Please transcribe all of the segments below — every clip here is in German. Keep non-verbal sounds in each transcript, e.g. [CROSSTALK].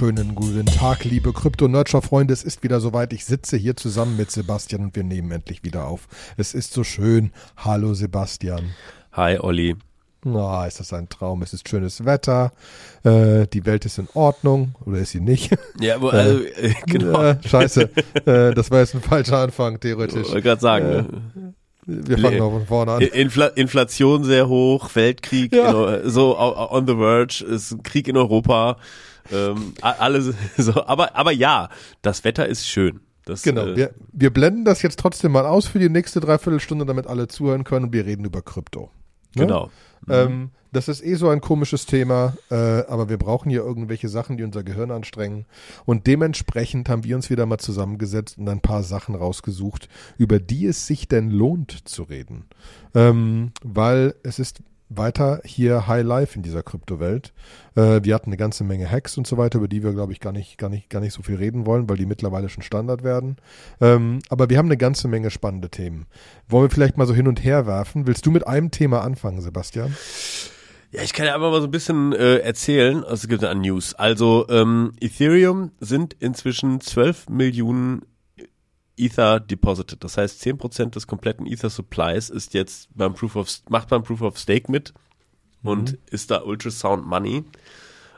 wunderschönen guten Tag, liebe Krypto-Nerdshow-Freunde. Es ist wieder soweit. Ich sitze hier zusammen mit Sebastian und wir nehmen endlich wieder auf. Es ist so schön. Hallo Sebastian. Hi Olli. Na, oh, ist das ein Traum. Es ist schönes Wetter. Äh, die Welt ist in Ordnung. Oder ist sie nicht? [LAUGHS] Ja, wo, also, äh, genau. Äh, scheiße. äh, das war jetzt ein falscher Anfang, theoretisch. Ich wollte gerade sagen. Äh, ne? Wir fangen noch von vorne an. Infl Inflation sehr hoch, Weltkrieg, ja. in, so on the verge, ist Krieg in Europa. Ähm, alles [LAUGHS] so, aber, aber ja, das Wetter ist schön. Das, genau, äh, wir, wir blenden das jetzt trotzdem mal aus für die nächste Dreiviertelstunde, damit alle zuhören können und wir reden über Krypto. Ne? Genau. Mhm. Ähm, das ist eh so ein komisches Thema, äh, aber wir brauchen hier irgendwelche Sachen, die unser Gehirn anstrengen. Und dementsprechend haben wir uns wieder mal zusammengesetzt und ein paar Sachen rausgesucht, über die es sich denn lohnt zu reden. Ähm, weil es ist weiter hier High Life in dieser Kryptowelt. Äh, wir hatten eine ganze Menge Hacks und so weiter, über die wir, glaube ich, gar nicht, gar nicht, gar nicht so viel reden wollen, weil die mittlerweile schon Standard werden. Ähm, aber wir haben eine ganze Menge spannende Themen. Wollen wir vielleicht mal so hin und her werfen? Willst du mit einem Thema anfangen, Sebastian? Ja, ich kann ja einfach mal so ein bisschen äh, erzählen, also es gibt an News. Also ähm, Ethereum sind inzwischen 12 Millionen Ether deposited. Das heißt, 10% des kompletten Ether Supplies ist jetzt beim Proof of, macht beim Proof of Stake mit mhm. und ist da Ultrasound Money.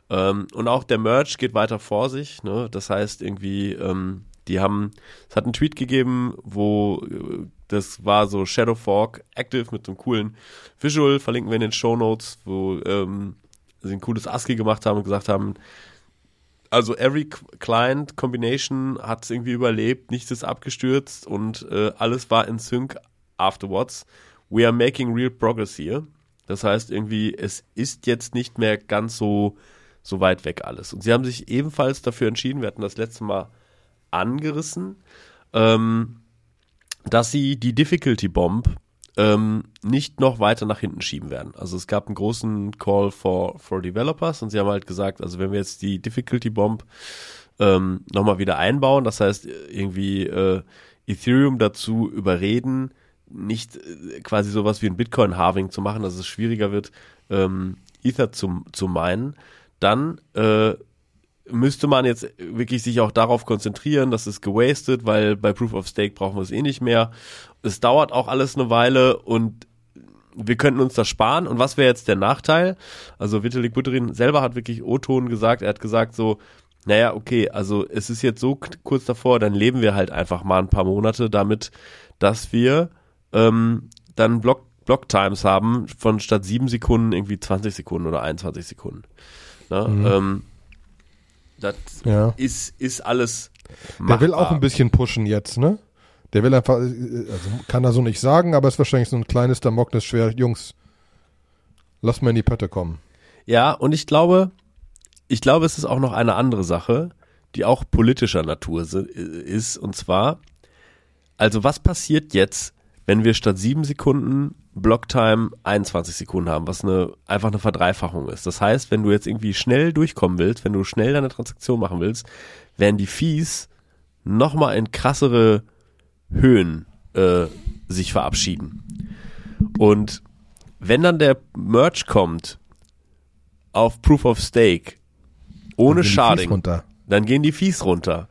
Ähm, und auch der Merch geht weiter vor sich. Ne? Das heißt irgendwie, ähm, die haben, es hat einen Tweet gegeben, wo äh, das war so Shadow Fork Active mit so einem coolen Visual, verlinken wir in den Show Notes, wo ähm, sie ein cooles ASCII gemacht haben und gesagt haben, also every client combination hat es irgendwie überlebt, nichts ist abgestürzt und äh, alles war in Sync afterwards. We are making real progress here. Das heißt irgendwie, es ist jetzt nicht mehr ganz so, so weit weg alles. Und sie haben sich ebenfalls dafür entschieden, wir hatten das letzte Mal angerissen, ähm, dass sie die Difficulty Bomb ähm, nicht noch weiter nach hinten schieben werden. Also es gab einen großen Call for, for Developers und sie haben halt gesagt, also wenn wir jetzt die Difficulty Bomb ähm, nochmal wieder einbauen, das heißt irgendwie äh, Ethereum dazu überreden, nicht äh, quasi sowas wie ein Bitcoin-Halving zu machen, dass es schwieriger wird, ähm, Ether zu, zu meinen, dann äh, müsste man jetzt wirklich sich auch darauf konzentrieren, das ist gewastet, weil bei Proof of Stake brauchen wir es eh nicht mehr. Es dauert auch alles eine Weile und wir könnten uns das sparen. Und was wäre jetzt der Nachteil? Also Vitalik Buterin selber hat wirklich O-Ton gesagt, er hat gesagt so, naja, okay, also es ist jetzt so kurz davor, dann leben wir halt einfach mal ein paar Monate damit, dass wir ähm, dann Block, Block Times haben von statt sieben Sekunden irgendwie 20 Sekunden oder 21 Sekunden. Ne? Mhm. Ähm, das ja. ist, ist alles. Machbar. Der will auch ein bisschen pushen jetzt, ne? Der will einfach, also kann er so nicht sagen, aber ist wahrscheinlich so ein kleines Damoklesschwert. Jungs, lass mal in die Pötte kommen. Ja, und ich glaube, ich glaube, es ist auch noch eine andere Sache, die auch politischer Natur ist, und zwar, also was passiert jetzt, wenn wir statt sieben Sekunden Blocktime 21 Sekunden haben, was eine, einfach eine Verdreifachung ist. Das heißt, wenn du jetzt irgendwie schnell durchkommen willst, wenn du schnell deine Transaktion machen willst, werden die Fees nochmal in krassere Höhen äh, sich verabschieden. Und wenn dann der Merch kommt auf Proof of Stake ohne Sharding, dann gehen die Fees runter.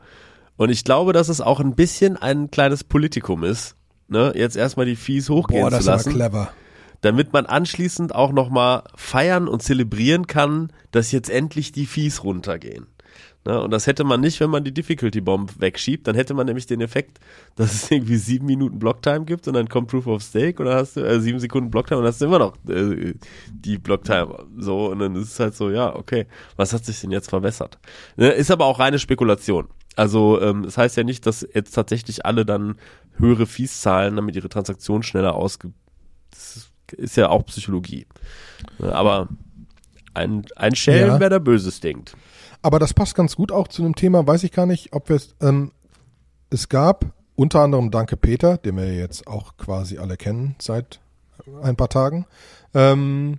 Und ich glaube, dass es auch ein bisschen ein kleines Politikum ist, ne, jetzt erstmal die Fees hochgehen Boah, das zu lassen. clever. Damit man anschließend auch nochmal feiern und zelebrieren kann, dass jetzt endlich die Fees runtergehen. Ne, und das hätte man nicht, wenn man die Difficulty Bomb wegschiebt. Dann hätte man nämlich den Effekt, dass es irgendwie sieben Minuten Blocktime gibt und dann kommt Proof of Stake und dann hast du äh, sieben Sekunden Blocktime und dann hast du immer noch äh, die Blocktime. So, und dann ist es halt so, ja, okay, was hat sich denn jetzt verbessert? Ne, ist aber auch reine Spekulation. Also, ähm, das heißt ja nicht, dass jetzt tatsächlich alle dann höhere Fees zahlen, damit ihre Transaktion schneller ausge. Das ist ja auch Psychologie. Aber ein, ein Schelm, ja. wer da Böses denkt. Aber das passt ganz gut auch zu einem Thema, weiß ich gar nicht, ob wir es. Ähm, es gab unter anderem Danke Peter, den wir jetzt auch quasi alle kennen seit ein paar Tagen. Ähm,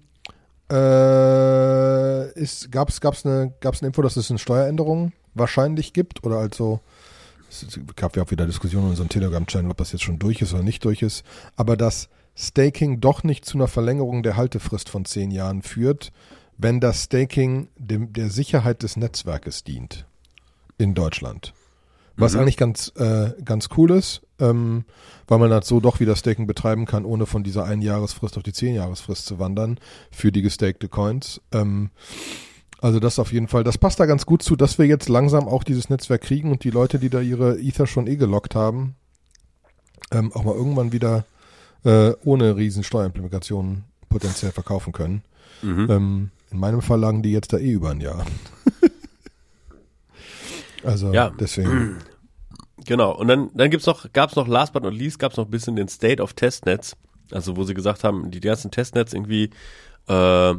äh, ist, gab's, gab's eine, gab's eine Info, dass es eine Steueränderung wahrscheinlich gibt oder also es gab ja auch wieder Diskussionen in unserem Telegram-Channel, ob das jetzt schon durch ist oder nicht durch ist, aber dass Staking doch nicht zu einer Verlängerung der Haltefrist von zehn Jahren führt, wenn das Staking dem, der Sicherheit des Netzwerkes dient in Deutschland. Was Mhm. eigentlich ganz, äh, ganz cool ist, ähm, weil man halt so doch wieder Staking betreiben kann, ohne von dieser Einjahresfrist auf die Zehnjahresfrist zu wandern für die gestakte Coins. Ähm, also das auf jeden Fall, das passt da ganz gut zu, dass wir jetzt langsam auch dieses Netzwerk kriegen und die Leute, die da ihre Ether schon eh gelockt haben, ähm, auch mal irgendwann wieder äh, ohne riesen Steuerimplikationen potenziell verkaufen können. Mhm. Ähm, in meinem Fall lagen die jetzt da eh über ein Jahr. [LAUGHS] also Ja. deswegen. [CLEARS THROAT] Genau. Und dann, dann gibt's noch, gab's noch, last but not least, gab's noch ein bisschen den State of Testnets. Also, wo sie gesagt haben, die ganzen Testnets irgendwie, äh,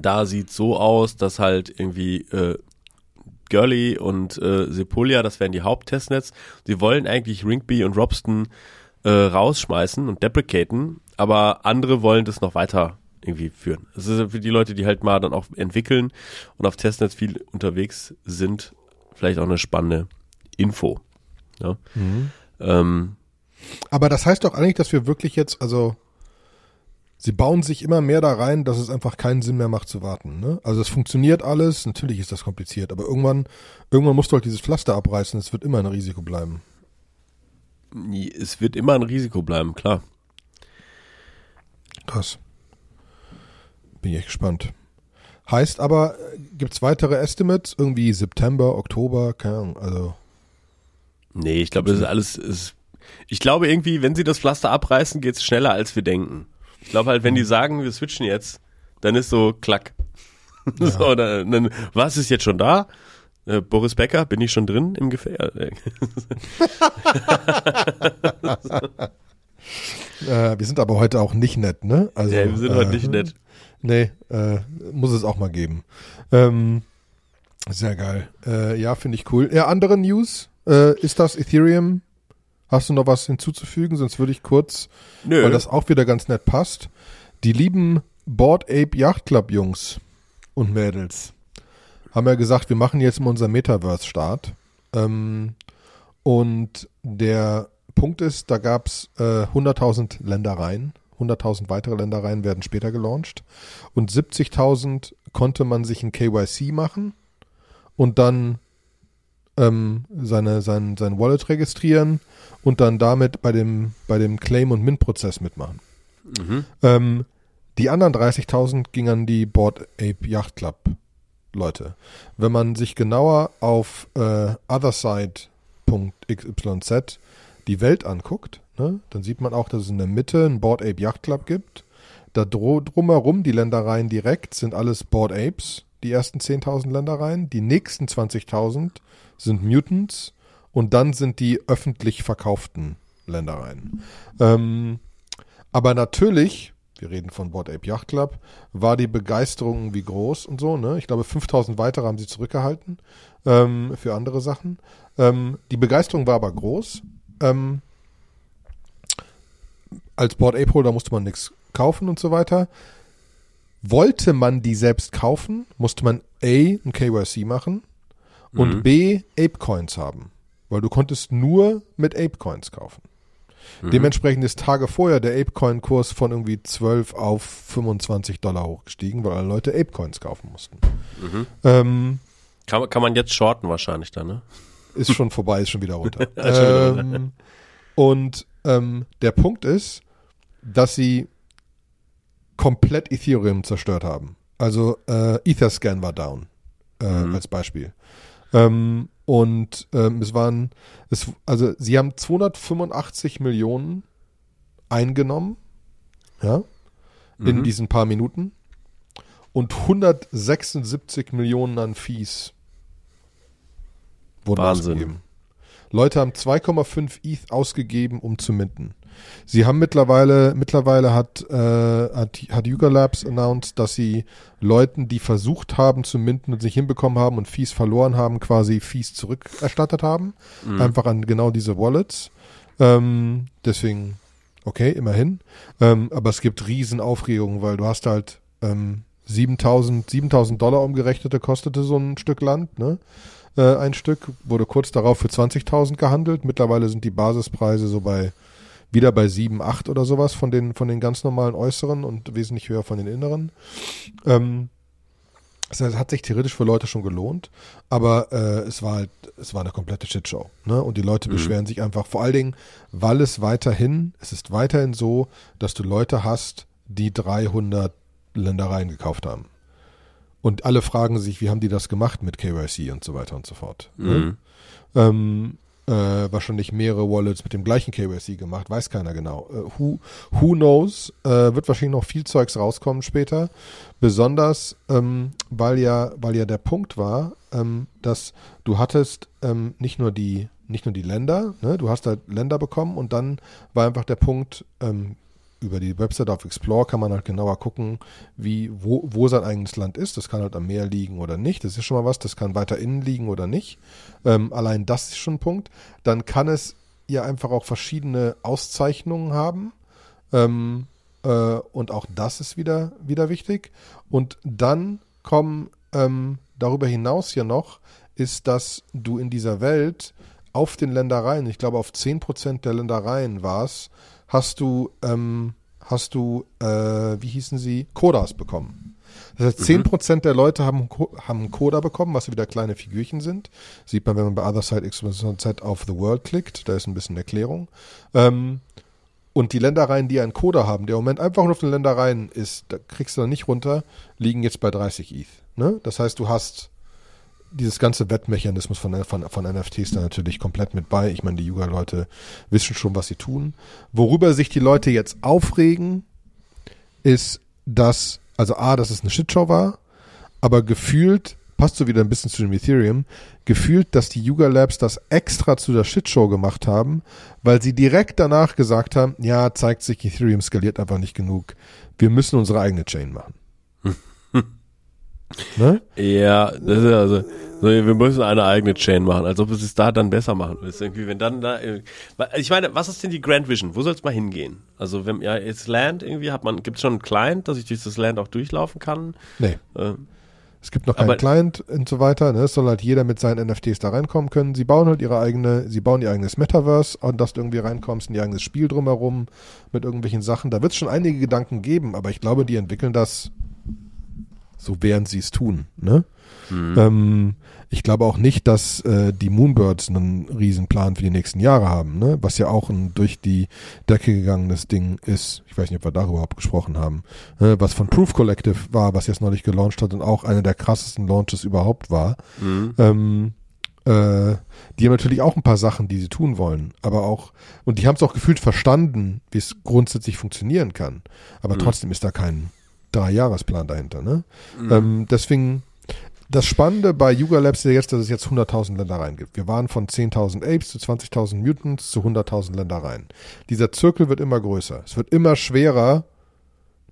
da sieht so aus, dass halt irgendwie, äh, Gurley und äh, Sepolia, das wären die Haupttestnets. Sie wollen eigentlich Ringby und Robston äh, rausschmeißen und deprecaten, aber andere wollen das noch weiter irgendwie führen. Das ist für die Leute, die halt mal dann auch entwickeln und auf Testnets viel unterwegs sind, vielleicht auch eine spannende Info. Ja. Mhm. Ähm, Aber das heißt doch eigentlich, dass wir wirklich jetzt, also sie bauen sich immer mehr da rein, dass es einfach keinen Sinn mehr macht zu warten. Ne? Also es funktioniert alles, natürlich ist das kompliziert, aber irgendwann, irgendwann musst du halt dieses Pflaster abreißen, es wird immer ein Risiko bleiben. es wird immer ein Risiko bleiben, klar. Krass. Bin ich echt gespannt. Heißt aber, gibt es weitere Estimates? Irgendwie September, Oktober, keine Ahnung, also. Nee, ich glaube, das ist alles. Ist, ich glaube irgendwie, wenn sie das Pflaster abreißen, geht's schneller, als wir denken. Ich glaube halt, wenn die sagen, wir switchen jetzt, dann ist so klack. [LAUGHS] so, dann, dann, was ist jetzt schon da? Äh, Boris Becker, bin ich schon drin im Gefähr? [LAUGHS] Äh, wir sind aber heute auch nicht nett, ne? Also, ja, wir sind äh, heute nicht nett. Nee, äh, muss es auch mal geben. Ähm, sehr geil. Äh, ja, finde ich cool. Ja, andere News. Äh, ist das Ethereum? Hast du noch was hinzuzufügen? Sonst würde ich kurz, Nö. weil das auch wieder ganz nett passt. Die lieben Board Ape Yacht Club Jungs und Mädels haben ja gesagt, wir machen jetzt mal unser Metaverse-Start. Ähm, und der Punkt ist, da gab es äh, 100.000 Ländereien. 100.000 weitere Ländereien werden später gelauncht. Und 70.000 konnte man sich ein KYC machen und dann ähm, seine, sein, sein Wallet registrieren und dann damit bei dem, bei dem Claim- und Mint-Prozess mitmachen. Mhm. Ähm, die anderen 30.000 gingen an die Board Ape Yacht Club Leute. Wenn man sich genauer auf äh, otherside.xyz die Welt anguckt, ne, dann sieht man auch, dass es in der Mitte einen Board Ape Yacht Club gibt. Da drumherum, die Ländereien direkt, sind alles Board Apes, die ersten 10.000 Ländereien. Die nächsten 20.000 sind Mutants und dann sind die öffentlich verkauften Ländereien. Ähm, aber natürlich, wir reden von Board Ape Yacht Club, war die Begeisterung irgendwie groß und so. Ne? Ich glaube, 5000 weitere haben sie zurückgehalten ähm, für andere Sachen. Ähm, die Begeisterung war aber groß. Ähm, als Board Ape Holder musste man nichts kaufen und so weiter. Wollte man die selbst kaufen, musste man A, ein KYC machen und Mhm. B, Ape Coins haben. Weil du konntest nur mit Ape Coins kaufen. Mhm. Dementsprechend ist Tage vorher der Apecoin-Kurs von irgendwie 12 auf 25 Dollar hochgestiegen, weil alle Leute Apecoins kaufen mussten. Mhm. Ähm, Kann, man- kann man jetzt shorten wahrscheinlich dann, ne? ist schon vorbei, ist schon wieder runter. [LAUGHS] Ist schon wieder runter. ähm, und ähm, der Punkt ist, dass sie komplett Ethereum zerstört haben. Also äh, Etherscan war down, äh, Mhm. als Beispiel. Ähm, und ähm, es waren, es, also sie haben 285 Millionen eingenommen, ja, in Mhm. diesen paar Minuten und 176 Millionen an Fees wurden Wahnsinn. ausgegeben. Leute haben 2,5 ETH ausgegeben, um zu minten. Sie haben mittlerweile, mittlerweile hat, äh, hat, hat Yuga Labs announced, dass sie Leuten, die versucht haben zu minten und sich hinbekommen haben und Fees verloren haben, quasi Fees zurückerstattet haben. Mhm. Einfach an genau diese Wallets. Ähm, deswegen, okay, immerhin. Ähm, aber es gibt riesen Aufregungen, weil du hast halt ähm, 7000, 7000 Dollar umgerechnete kostete so ein Stück Land, ne? Äh, ein Stück, wurde kurz darauf für 20.000 gehandelt. Mittlerweile sind die Basispreise so bei, wieder bei 7, 8 oder sowas von den, von den ganz normalen äußeren und wesentlich höher von den inneren. Ähm, das heißt, es hat sich theoretisch für Leute schon gelohnt, aber äh, es war halt, es war eine komplette Shitshow. Ne? Und die Leute mhm. beschweren sich einfach, vor allen Dingen, weil es weiterhin, es ist weiterhin so, dass du Leute hast, die 300 Ländereien gekauft haben. Und alle fragen sich, wie haben die das gemacht mit KYC und so weiter und so fort. Ne? Mhm. Ähm, äh, wahrscheinlich mehrere Wallets mit dem gleichen KYC gemacht, weiß keiner genau. Äh, who, who knows? Äh, wird wahrscheinlich noch viel Zeugs rauskommen später. Besonders, ähm, weil ja, weil ja der Punkt war, ähm, dass du hattest ähm, nicht nur die, nicht nur die Länder, ne? du hast halt Länder bekommen und dann war einfach der Punkt, ähm, über die Website auf Explore kann man halt genauer gucken, wie, wo, wo sein eigenes Land ist. Das kann halt am Meer liegen oder nicht. Das ist schon mal was. Das kann weiter innen liegen oder nicht. Ähm, allein das ist schon ein Punkt. Dann kann es ja einfach auch verschiedene Auszeichnungen haben. Ähm, äh, und auch das ist wieder, wieder wichtig. Und dann kommen ähm, darüber hinaus ja noch, ist, dass du in dieser Welt auf den Ländereien, ich glaube auf 10% der Ländereien war es, hast du, ähm, hast du, äh, wie hießen sie, Kodas bekommen. Das heißt, zehn mhm. Prozent der Leute haben, haben einen Coda bekommen, was wieder kleine Figürchen sind. Sieht man, wenn man bei Other Side XYZ auf The World klickt. Da ist ein bisschen Erklärung. Ähm, und die Ländereien, die einen Coda haben, der im Moment einfach nur auf den Ländereien ist, da kriegst du dann nicht runter, liegen jetzt bei 30 ETH. Ne? Das heißt, du hast dieses ganze Wettmechanismus von, von, von NFTs da natürlich komplett mit bei. Ich meine, die Yuga-Leute wissen schon, was sie tun. Worüber sich die Leute jetzt aufregen, ist, dass, also A, dass es eine Shitshow war, aber gefühlt, passt so wieder ein bisschen zu dem Ethereum, gefühlt, dass die Yuga Labs das extra zu der Shitshow gemacht haben, weil sie direkt danach gesagt haben, ja, zeigt sich, Ethereum skaliert einfach nicht genug. Wir müssen unsere eigene Chain machen. Ne? Ja, das ist also, so, wir müssen eine eigene Chain machen, als ob es es da dann besser machen willst. Irgendwie, wenn dann da, ich meine, was ist denn die Grand Vision? Wo soll es mal hingehen? Also, wenn, ja, jetzt Land irgendwie hat man, gibt es schon einen Client, dass ich durch das Land auch durchlaufen kann? Nee. Äh, es gibt noch keinen Client und so weiter. Ne? Es soll halt jeder mit seinen NFTs da reinkommen können. Sie bauen halt ihre eigene, sie bauen ihr eigenes Metaverse und dass du irgendwie reinkommst in ihr eigenes Spiel drumherum mit irgendwelchen Sachen. Da wird es schon einige Gedanken geben, aber ich glaube, die entwickeln das so während sie es tun. Ne? Mhm. Ähm, ich glaube auch nicht, dass äh, die Moonbirds einen Riesenplan für die nächsten Jahre haben, ne? was ja auch ein durch die Decke gegangenes Ding ist. Ich weiß nicht, ob wir darüber überhaupt gesprochen haben. Äh, was von Proof Collective war, was jetzt neulich gelauncht hat und auch einer der krassesten Launches überhaupt war. Mhm. Ähm, äh, die haben natürlich auch ein paar Sachen, die sie tun wollen, aber auch, und die haben es auch gefühlt verstanden, wie es grundsätzlich funktionieren kann. Aber mhm. trotzdem ist da kein Drei-Jahresplan dahinter. Ne? Mhm. Ähm, deswegen, das Spannende bei Yuga Labs ist jetzt, dass es jetzt 100.000 Ländereien gibt. Wir waren von 10.000 Apes zu 20.000 Mutants zu 100.000 Ländereien. Dieser Zirkel wird immer größer. Es wird immer schwerer,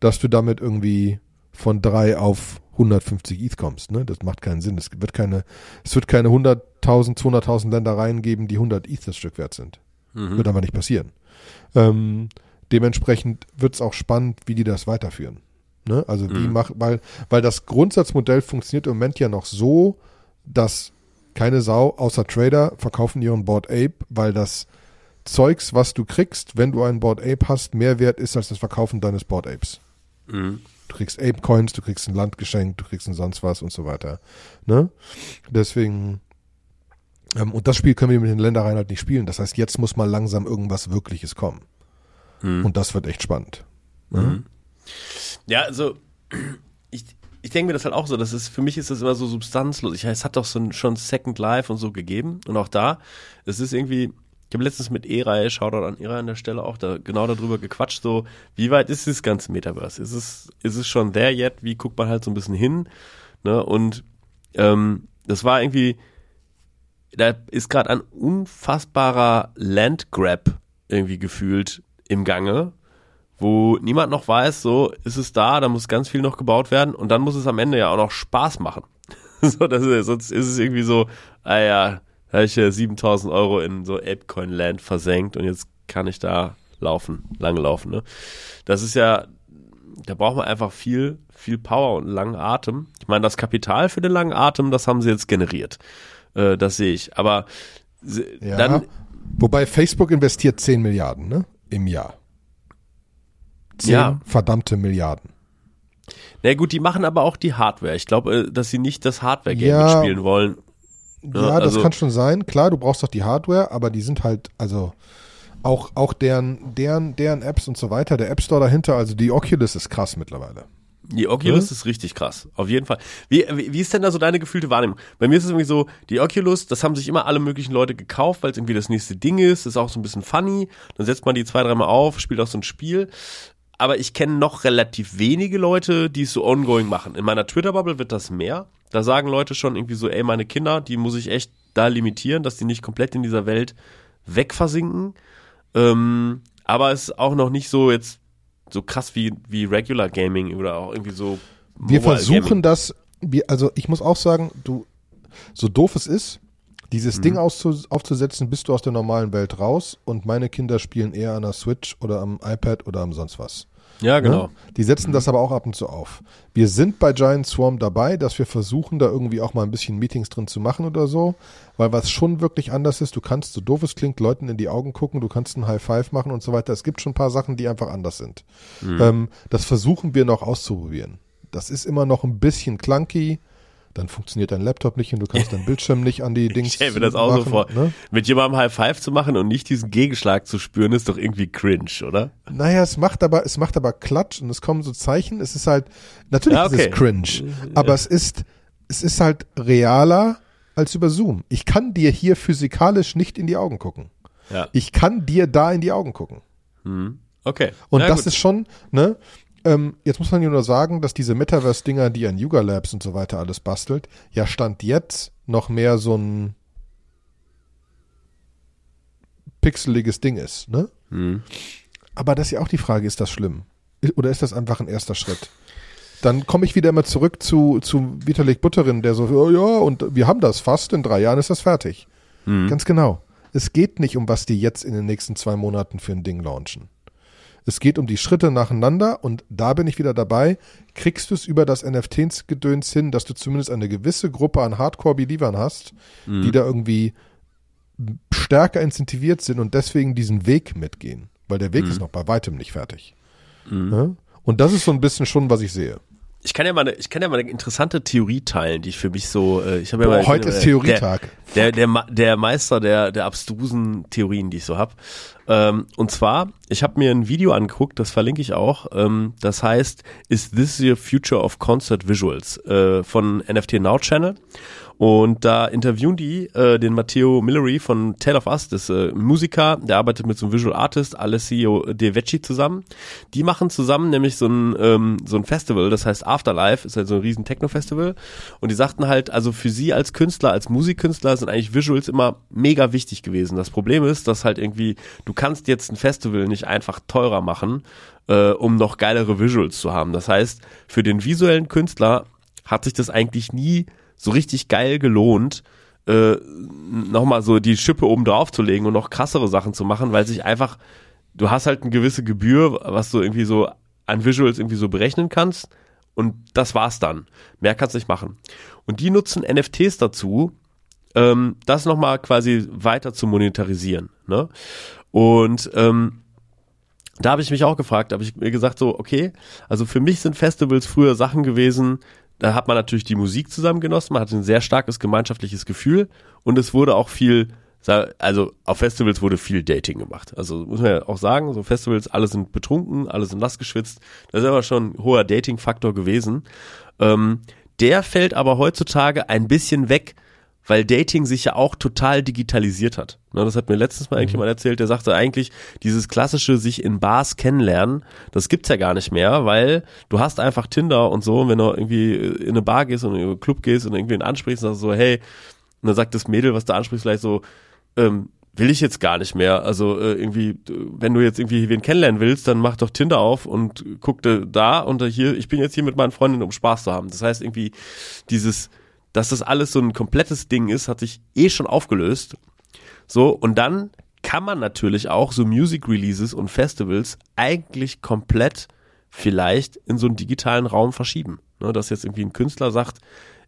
dass du damit irgendwie von drei auf 150 ETH kommst. Ne? Das macht keinen Sinn. Es wird keine, es wird keine 100.000, 200.000 Ländereien geben, die 100 ETH das Stück wert sind. Mhm. Wird aber nicht passieren. Ähm, dementsprechend wird es auch spannend, wie die das weiterführen. Ne? Also wie mhm. macht, weil, weil das Grundsatzmodell funktioniert im Moment ja noch so, dass keine Sau außer Trader verkaufen ihren Board Ape, weil das Zeugs, was du kriegst, wenn du einen Board Ape hast, mehr wert ist als das Verkaufen deines Board Apes. Mhm. Du kriegst Ape Coins, du kriegst ein Land geschenkt, du kriegst ein sonst was und so weiter. Ne? Deswegen, ähm, und das Spiel können wir mit den Ländereien halt nicht spielen. Das heißt, jetzt muss mal langsam irgendwas Wirkliches kommen. Mhm. Und das wird echt spannend. Ne? Mhm. Ja, also ich, ich denke mir das halt auch so, das ist, für mich ist das immer so substanzlos. Ich, es hat doch so ein, schon Second Life und so gegeben und auch da, es ist irgendwie, ich habe letztens mit E-Reihe, Shoutout an E-Reihe an der Stelle auch da genau darüber gequatscht, so, wie weit ist das ganze Metaverse? Ist es, ist es schon there yet? Wie guckt man halt so ein bisschen hin? Ne? Und ähm, das war irgendwie, da ist gerade ein unfassbarer Landgrab irgendwie gefühlt im Gange, wo niemand noch weiß, so ist es da, da muss ganz viel noch gebaut werden und dann muss es am Ende ja auch noch Spaß machen. [LAUGHS] so, das ist, sonst ist es irgendwie so, ah ja, da habe ich ja 7000 Euro in so Apecoin Land versenkt und jetzt kann ich da laufen, lange laufen. Ne? Das ist ja, da braucht man einfach viel, viel Power und langen Atem. Ich meine, das Kapital für den langen Atem, das haben sie jetzt generiert. Äh, das sehe ich. Aber ja, dann. Wobei Facebook investiert 10 Milliarden, ne? im Jahr. Zehn Ja. verdammte Milliarden. Na gut, die machen aber auch die Hardware. Ich glaube, äh, dass sie nicht das Hardware-Game Ja. mitspielen wollen. Ja, Ja, das also- kann schon sein. Klar, du brauchst doch die Hardware, aber die sind halt, also auch, auch deren, deren, deren Apps und so weiter, der App Store dahinter, also die Oculus ist krass mittlerweile. Die Oculus Ja. ist richtig krass, auf jeden Fall. Wie, wie, wie ist denn da so deine gefühlte Wahrnehmung? Bei mir ist es irgendwie so, die Oculus, das haben sich immer alle möglichen Leute gekauft, weil es irgendwie das nächste Ding ist, ist auch so ein bisschen funny. Dann setzt man die zwei, dreimal auf, spielt auch so ein Spiel. Aber ich kenne noch relativ wenige Leute, die es so ongoing machen. In meiner Twitter-Bubble wird das mehr. Da sagen Leute schon irgendwie so, ey, meine Kinder, die muss ich echt da limitieren, dass die nicht komplett in dieser Welt wegversinken. Ähm, aber es ist auch noch nicht so jetzt so krass wie, wie Regular Gaming oder auch irgendwie so. Wir versuchen Gaming. das, wir, also ich muss auch sagen, du, so doof es ist, dieses Mhm. Ding aufzusetzen, bist du aus der normalen Welt raus und meine Kinder spielen eher an der Switch oder am iPad oder am sonst was. Ja, genau. Ne? Die setzen das aber auch ab und zu auf. Wir sind bei Giant Swarm dabei, dass wir versuchen, da irgendwie auch mal ein bisschen Meetings drin zu machen oder so, weil was schon wirklich anders ist, du kannst, so doof es klingt, Leuten in die Augen gucken, du kannst ein High Five machen und so weiter. Es gibt schon ein paar Sachen, die einfach anders sind. Ähm, das versuchen wir noch auszuprobieren. Das ist immer noch ein bisschen clunky. Dann funktioniert dein Laptop nicht und du kannst deinen Bildschirm nicht an die Dings Ich stell mir das auch so machen, vor. Ne? Mit jemandem High Five zu machen und nicht diesen Gegenschlag zu spüren, ist doch irgendwie cringe, oder? Naja, es macht aber, es macht aber Klatsch und es kommen so Zeichen. Es ist halt, natürlich Ja, ist okay. es cringe, aber es ist, es ist halt realer als über Zoom. Ich kann dir hier physikalisch nicht in die Augen gucken. Ja. Ich kann dir da in die Augen gucken. Hm. Okay. Und Na das gut. ist schon, ne? Ähm, jetzt muss man ja nur sagen, dass diese Metaverse-Dinger, die an Yuga Labs und so weiter alles bastelt, ja stand jetzt noch mehr so ein pixeliges Ding ist, ne? Hm. Aber das ist ja auch die Frage, ist das schlimm? Oder ist das einfach ein erster Schritt? Dann komme ich wieder immer zurück zu, zu Vitalik Butterin, der so, oh ja, und wir haben das fast, in drei Jahren ist das fertig. Hm. Ganz genau. Es geht nicht um, was die jetzt in den nächsten zwei Monaten für ein Ding launchen. Es geht um die Schritte nacheinander und da bin ich wieder dabei. Kriegst du es über das NFT-Gedöns hin, dass du zumindest eine gewisse Gruppe an Hardcore-Believern hast, die da irgendwie stärker incentiviert sind und deswegen diesen Weg mitgehen. Weil der Weg ist noch bei weitem nicht fertig. Ja? Und das ist so ein bisschen schon, was ich sehe. Ich kann ja mal eine, ich kann ja mal eine interessante Theorie teilen, die ich für mich so, äh, ich habe ja Boah, mal, heute ist Theorietag. Der, der, der, der Meister der, der abstrusen Theorien, die ich so hab. Ähm, und zwar, ich habe mir ein Video angeguckt, das verlinke ich auch. Ähm, das heißt, Is This Your Future of Concert Visuals äh, von NFT Now Channel. Und da interviewen die äh, den Matteo Millery von Tale of Us, das äh, Musiker, der arbeitet mit so einem Visual Artist, Alessio De Vecchi zusammen. Die machen zusammen nämlich so ein, ähm, so ein Festival, das heißt Afterlife, ist halt so ein riesen Techno-Festival. Und die sagten halt, also für sie als Künstler, als Musikkünstler sind eigentlich Visuals immer mega wichtig gewesen. Das Problem ist, dass halt irgendwie, du kannst jetzt ein Festival nicht einfach teurer machen, äh, um noch geilere Visuals zu haben. Das heißt, für den visuellen Künstler hat sich das eigentlich nie so richtig geil gelohnt, äh, nochmal so die Schippe oben drauf zu legen und noch krassere Sachen zu machen, weil sich einfach, du hast halt eine gewisse Gebühr, was du irgendwie so an Visuals irgendwie so berechnen kannst und das war's dann. Mehr kannst du nicht machen. Und die nutzen NFTs dazu, ähm, das nochmal quasi weiter zu monetarisieren. Ne? Und ähm, da habe ich mich auch gefragt, habe ich mir gesagt so, okay, also für mich sind Festivals früher Sachen gewesen, hat man natürlich die Musik zusammen genossen, man hatte ein sehr starkes gemeinschaftliches Gefühl und es wurde auch viel, also auf Festivals wurde viel Dating gemacht. Also muss man ja auch sagen, so Festivals, alle sind betrunken, alle sind nass geschwitzt, das ist aber schon ein hoher Dating-Faktor gewesen. Ähm, der fällt aber heutzutage ein bisschen weg, weil Dating sich ja auch total digitalisiert hat. Ne, das hat mir letztens mal irgendjemand erzählt, der sagte eigentlich, dieses klassische sich in Bars kennenlernen, das gibt's ja gar nicht mehr, weil du hast einfach Tinder und so, und wenn du irgendwie in eine Bar gehst und in einen Club gehst und irgendwen ansprichst, und sagst so, hey, und dann sagt das Mädel, was du ansprichst, vielleicht so, ähm, will ich jetzt gar nicht mehr. Also äh, irgendwie, wenn du jetzt irgendwie wen kennenlernen willst, dann mach doch Tinder auf und guck da und hier, ich bin jetzt hier mit meinen Freundinnen, um Spaß zu haben. Das heißt irgendwie, dieses, dass das alles so ein komplettes Ding ist, hat sich eh schon aufgelöst. So, und dann kann man natürlich auch so Music Releases und Festivals eigentlich komplett vielleicht in so einen digitalen Raum verschieben. Ne, dass jetzt irgendwie ein Künstler sagt,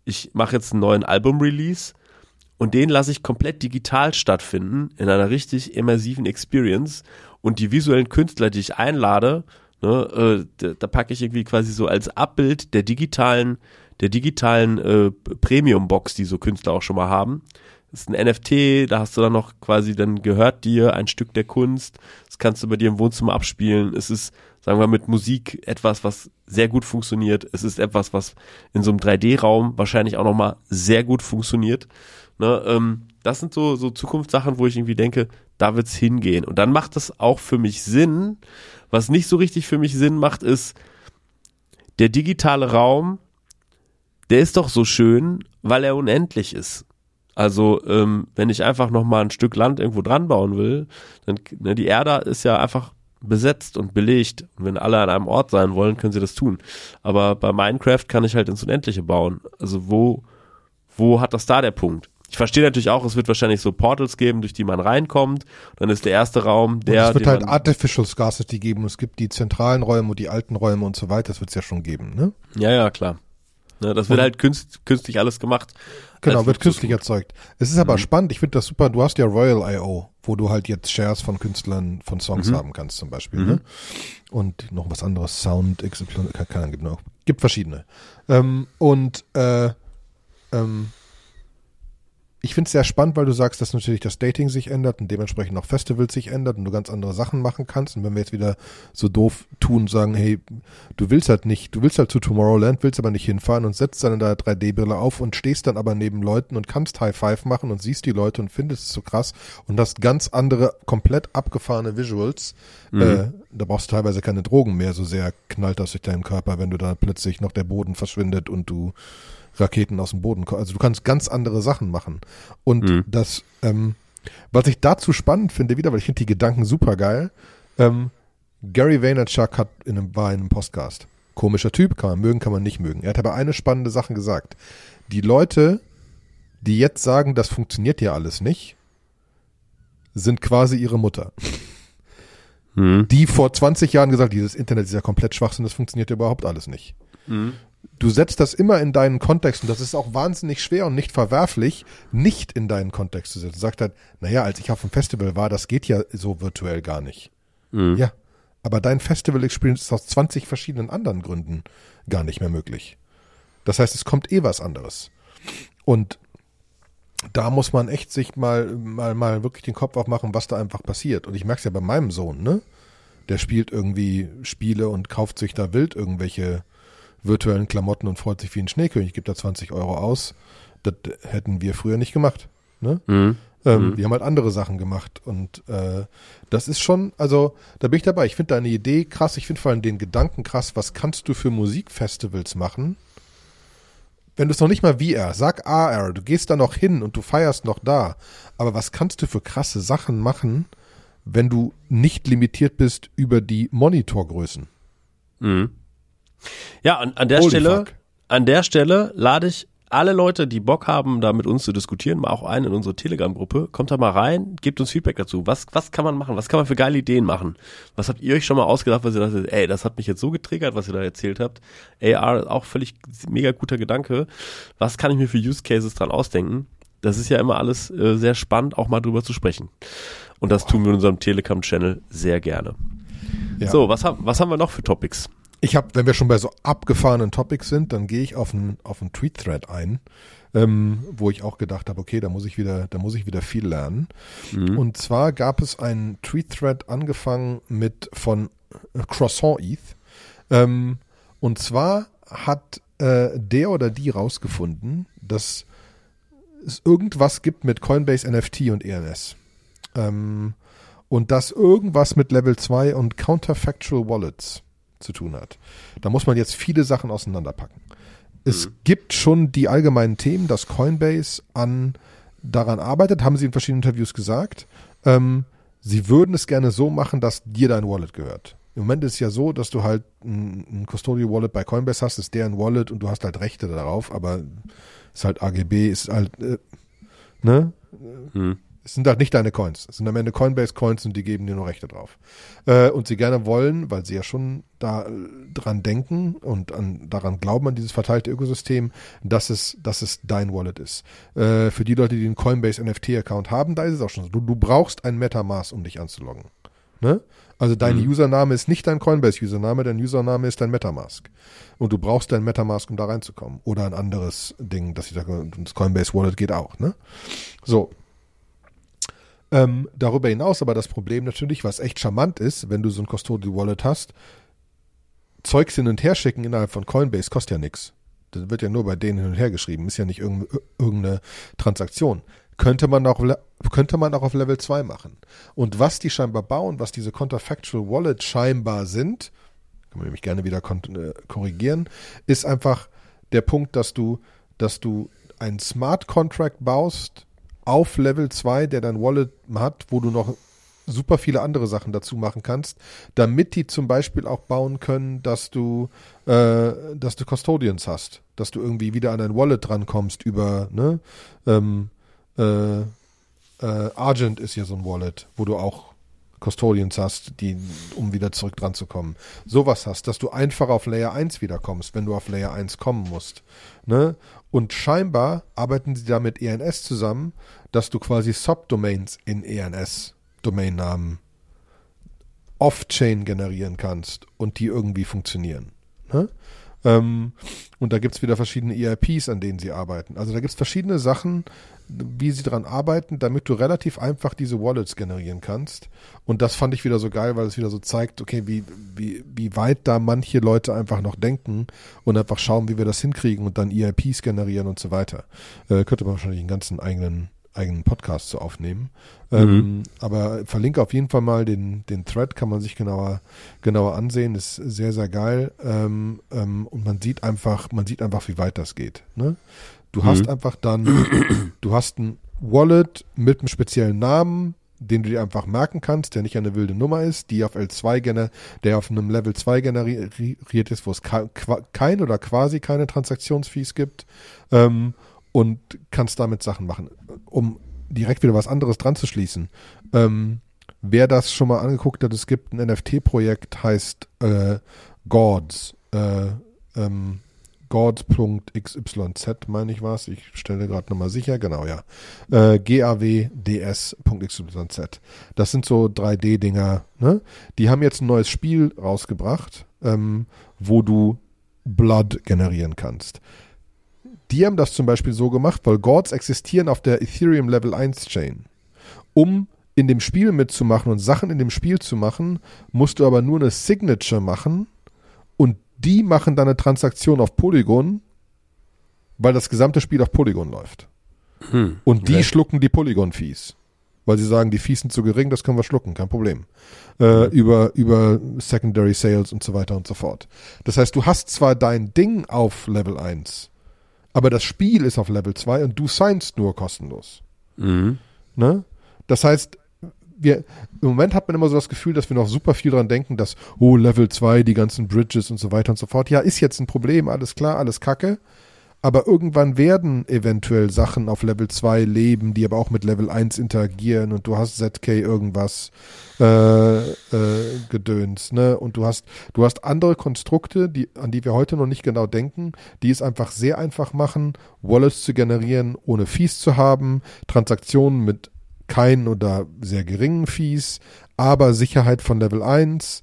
ich mache jetzt einen neuen Album-Release und den lasse ich komplett digital stattfinden, in einer richtig immersiven Experience. und die visuellen Künstler, die ich einlade, ne, äh, da, packe ich irgendwie quasi so als Abbild der digitalen, der digitalen äh, Premium-Box, die so Künstler auch schon mal haben. Das ist ein NFT, da hast du dann noch quasi, dann gehört dir ein Stück der Kunst, das kannst du bei dir im Wohnzimmer abspielen. Es ist, sagen wir, mit Musik etwas, was sehr gut funktioniert. Es ist etwas, was in so einem 3D-Raum wahrscheinlich auch nochmal sehr gut funktioniert. Ne, ähm, das sind so, so Zukunftssachen, wo ich irgendwie denke, da wird's hingehen. Und dann macht das auch für mich Sinn. Was nicht so richtig für mich Sinn macht, ist, der digitale Raum, der ist doch so schön, weil er unendlich ist. Also, ähm, wenn ich einfach nochmal ein Stück Land irgendwo dran bauen will, dann, ne, die Erde ist ja einfach besetzt und belegt. Und wenn alle an einem Ort sein wollen, können sie das tun. Aber bei Minecraft kann ich halt ins Unendliche bauen. Also wo, wo hat das da der Punkt? Ich verstehe natürlich auch, es wird wahrscheinlich so Portals geben, durch die man reinkommt. Dann ist der erste Raum der. Und es wird halt Artificial Scarcity geben. Es gibt die zentralen Räume und die alten Räume und so weiter. Das wird es ja schon geben, ne? Ja, ja, klar. Ne, das wird halt künst, künstlich alles gemacht. Genau, wird künstlich erzeugt. Es ist aber Mhm. spannend. Ich finde das super. Du hast ja Royal.io, wo du halt jetzt Shares von Künstlern von Songs Mhm. haben kannst zum Beispiel. Mhm. Ne? Und noch was anderes. Sound, XY, keine Ahnung, gibt noch. Gibt verschiedene. Ähm, und äh, ähm, ich finde es sehr spannend, weil du sagst, dass natürlich das Dating sich ändert und dementsprechend auch Festivals sich ändert und du ganz andere Sachen machen kannst. Und wenn wir jetzt wieder so doof tun und sagen, hey, du willst halt nicht, du willst halt zu Tomorrowland, willst aber nicht hinfahren und setzt dann der 3D-Brille auf und stehst dann aber neben Leuten und kannst High Five machen und siehst die Leute und findest es so krass und hast ganz andere, komplett abgefahrene Visuals. Äh, da brauchst du teilweise keine Drogen mehr, so sehr knallt das durch deinen Körper, wenn du da plötzlich noch der Boden verschwindet und du Raketen aus dem Boden kommst. Also du kannst ganz andere Sachen machen. Und Mhm. das, ähm, was ich dazu spannend finde, wieder, weil ich finde die Gedanken super geil, ähm, Gary Vaynerchuk hat in einem, war in einem Podcast. Komischer Typ, kann man mögen, kann man nicht mögen. Er hat aber eine spannende Sache gesagt. Die Leute, die jetzt sagen, das funktioniert ja alles nicht, sind quasi ihre Mutter. Mhm. Die vor 20 Jahren gesagt, dieses Internet ist ja komplett Schwachsinn, das funktioniert ja überhaupt alles nicht. Mhm. Du setzt das immer in deinen Kontext und das ist auch wahnsinnig schwer und nicht verwerflich, nicht in deinen Kontext zu setzen. Sagt halt, naja, als ich auf dem Festival war, das geht ja so virtuell gar nicht. Mhm. Ja, aber dein Festival-Experience ist aus 20 verschiedenen anderen Gründen gar nicht mehr möglich. Das heißt, es kommt eh was anderes. Und da muss man echt sich mal, mal, mal wirklich den Kopf aufmachen, was da einfach passiert. Und ich merke es ja bei meinem Sohn, ne? Der spielt irgendwie Spiele und kauft sich da wild irgendwelche virtuellen Klamotten und freut sich wie ein Schneekönig, gibt da 20 Euro aus. Das hätten wir früher nicht gemacht. Ne? Mhm. Ähm, Mhm. Wir haben halt andere Sachen gemacht und äh, das ist schon, also da bin ich dabei. Ich finde deine Idee krass, ich finde vor allem den Gedanken krass, was kannst du für Musikfestivals machen? Wenn du es noch nicht mal VR, sag AR, du gehst da noch hin und du feierst noch da, aber was kannst du für krasse Sachen machen, wenn du nicht limitiert bist über die Monitorgrößen? Mhm. Ja, an, an der Holy Stelle, fuck. an der Stelle lade ich alle Leute, die Bock haben, da mit uns zu diskutieren, mal auch ein in unsere Telegram-Gruppe. Kommt da mal rein, gebt uns Feedback dazu. Was, was kann man machen? Was kann man für geile Ideen machen? Was habt ihr euch schon mal ausgedacht, was ihr dachtet, ey, das hat mich jetzt so getriggert, was ihr da erzählt habt. AR ist auch völlig mega guter Gedanke. Was kann ich mir für Use Cases dran ausdenken? Das ist ja immer alles äh, sehr spannend, auch mal drüber zu sprechen. Und das tun wir in unserem Telegram-Channel sehr gerne. Ja. So, was, haben was haben wir noch für Topics? Ich habe, wenn wir schon bei so abgefahrenen Topics sind, dann gehe ich auf einen auf einen Tweet-Thread ein, ähm, wo ich auch gedacht habe, okay, da muss ich wieder, da muss ich wieder viel lernen. Mhm. Und zwar gab es einen Tweet-Thread angefangen mit von äh, Croissant ETH. Ähm, und zwar hat äh, der oder die rausgefunden, dass es irgendwas gibt mit Coinbase NFT und ENS. Ähm, und dass irgendwas mit Level 2 und Counterfactual Wallets zu tun hat. Da muss man jetzt viele Sachen auseinanderpacken. Es gibt schon die allgemeinen Themen, dass Coinbase an daran arbeitet, haben sie in verschiedenen Interviews gesagt. Ähm, sie würden es gerne so machen, dass dir dein Wallet gehört. Im Moment ist es ja so, dass du halt ein, ein Custodial Wallet bei Coinbase hast, ist deren Wallet und du hast halt Rechte darauf, aber ist halt AGB, ist halt, äh, ne? Mhm. Es sind halt nicht deine Coins. Es sind am Ende Coinbase-Coins und die geben dir nur Rechte drauf. Äh, und sie gerne wollen, weil sie ja schon da äh, dran denken und an, daran glauben, an dieses verteilte Ökosystem, dass es, dass es dein Wallet ist. Äh, für die Leute, die einen Coinbase NFT-Account haben, da ist es auch schon so. Du, du brauchst ein Metamask, um dich anzuloggen. Ne? Also dein mhm. Username ist nicht dein Coinbase-Username, dein Username ist dein Metamask. Und du brauchst dein Metamask, um da reinzukommen. Oder ein anderes Ding, dass ich sage, das Coinbase Wallet geht auch. Ne? So. Ähm, darüber hinaus aber das Problem natürlich, was echt charmant ist, wenn du so ein Custodial Wallet hast, Zeugs hin und her schicken innerhalb von Coinbase kostet ja nichts. Das wird ja nur bei denen hin und her geschrieben, ist ja nicht irgendeine Transaktion. Könnte man auch, könnte man auch auf Level 2 machen. Und was die scheinbar bauen, was diese Counterfactual Wallet scheinbar sind, kann man nämlich gerne wieder äh, korrigieren, ist einfach der Punkt, dass du, dass du einen Smart Contract baust auf Level 2, der dein Wallet hat, wo du noch super viele andere Sachen dazu machen kannst, damit die zum Beispiel auch bauen können, dass du, äh, dass du Custodians hast, dass du irgendwie wieder an dein Wallet drankommst über, ne, ähm, äh, äh, Argent ist ja so ein Wallet, wo du auch Custodians hast, die, um wieder zurück dran zu kommen. Sowas hast, dass du einfach auf Layer 1 wiederkommst, wenn du auf Layer 1 kommen musst. Ne? Und scheinbar arbeiten sie da mit ENS zusammen, dass du quasi Subdomains in ENS Domainnamen off-chain generieren kannst und die irgendwie funktionieren. Ne? Ähm, und da gibt es wieder verschiedene EIPs, an denen sie arbeiten. Also da gibt es verschiedene Sachen, wie sie daran arbeiten, damit du relativ einfach diese Wallets generieren kannst. Und das fand ich wieder so geil, weil es wieder so zeigt, okay, wie, wie, wie weit da manche Leute einfach noch denken und einfach schauen, wie wir das hinkriegen und dann EIPs generieren und so weiter. Äh, könnte man wahrscheinlich einen ganzen eigenen eigenen Podcast zu aufnehmen. Mhm. Ähm, aber verlinke auf jeden Fall mal den, den Thread, kann man sich genauer, genauer ansehen. Ist sehr, sehr geil. Ähm, ähm, und man sieht einfach, man sieht einfach, wie weit das geht. Ne? Du mhm. hast einfach dann, [CLEARS THROAT] du hast ein Wallet mit einem speziellen Namen, den du dir einfach merken kannst, der nicht eine wilde Nummer ist, die auf L2 gener der auf einem Level 2 generiert ist, wo es kein oder quasi keine Transaktionsfees gibt. Ähm, und kannst damit Sachen machen. Um direkt wieder was anderes dran zu schließen. Ähm, wer das schon mal angeguckt hat, es gibt ein NFT-Projekt, heißt äh, Gods. Äh, ähm, Gods.xyz, meine ich was. Ich stelle gerade nochmal sicher, genau, ja. Äh, gawds.xyz. Das sind so 3D-Dinger, ne? Die haben jetzt ein neues Spiel rausgebracht, ähm, wo du Blood generieren kannst. Die haben das zum Beispiel so gemacht, weil Gods existieren auf der Ethereum Level 1 Chain. Um in dem Spiel mitzumachen und Sachen in dem Spiel zu machen, musst du aber nur eine Signature machen und die machen dann eine Transaktion auf Polygon, weil das gesamte Spiel auf Polygon läuft. Hm, und die okay. schlucken die Polygon-Fees. Weil sie sagen, die Fees sind zu gering, das können wir schlucken, kein Problem. Äh, über, über Secondary Sales und so weiter und so fort. Das heißt, du hast zwar dein Ding auf Level 1, aber das Spiel ist auf Level 2 und du signst nur kostenlos. Mhm. Ne? Das heißt, wir, im Moment hat man immer so das Gefühl, dass wir noch super viel dran denken, dass, oh, Level 2, die ganzen Bridges und so weiter und so fort. Ja, ist jetzt ein Problem, alles klar, alles kacke. Aber irgendwann werden eventuell Sachen auf Level 2 leben, die aber auch mit Level 1 interagieren und du hast ZK irgendwas äh, äh, Gedöns, ne? Und du hast, du hast andere Konstrukte, die, an die wir heute noch nicht genau denken, die es einfach sehr einfach machen, Wallets zu generieren, ohne Fees zu haben, Transaktionen mit keinen oder sehr geringen Fees, aber Sicherheit von Level 1,